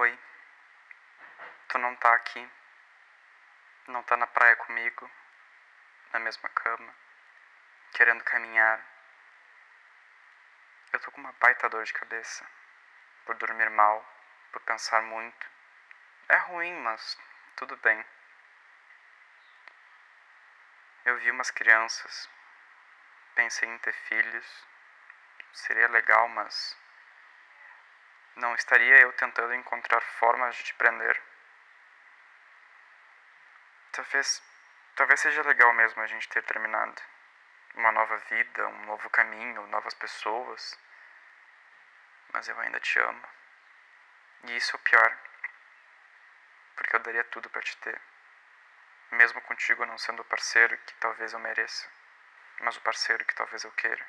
Oi. Tu não tá aqui. Não tá na praia comigo, na mesma cama, querendo caminhar. Eu tô com uma baita dor de cabeça, por dormir mal, por pensar muito. É ruim, mas tudo bem. Eu vi umas crianças, pensei em ter filhos. Seria legal, mas não estaria eu tentando encontrar formas de te prender? Talvez, talvez seja legal mesmo a gente ter terminado. Uma nova vida, um novo caminho, novas pessoas. Mas eu ainda te amo. E isso é o pior. Porque eu daria tudo para te ter. Mesmo contigo não sendo o parceiro que talvez eu mereça, mas o parceiro que talvez eu queira.